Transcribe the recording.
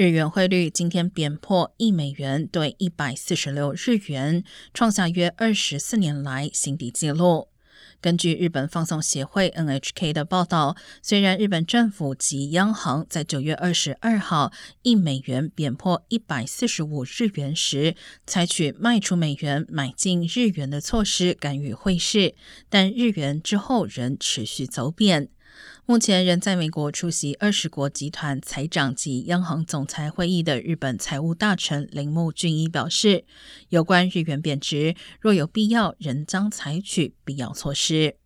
日元汇率今天贬破一美元兑一百四十六日元，创下约二十四年来新低纪录。根据日本放送协会 NHK 的报道，虽然日本政府及央行在九月二十二号一美元贬破一百四十五日元时，采取卖出美元买进日元的措施干预汇市，但日元之后仍持续走贬。目前仍在美国出席二十国集团财长及央行总裁会议的日本财务大臣铃木俊一表示，有关日元贬值，若有必要，仍将采取必要措施。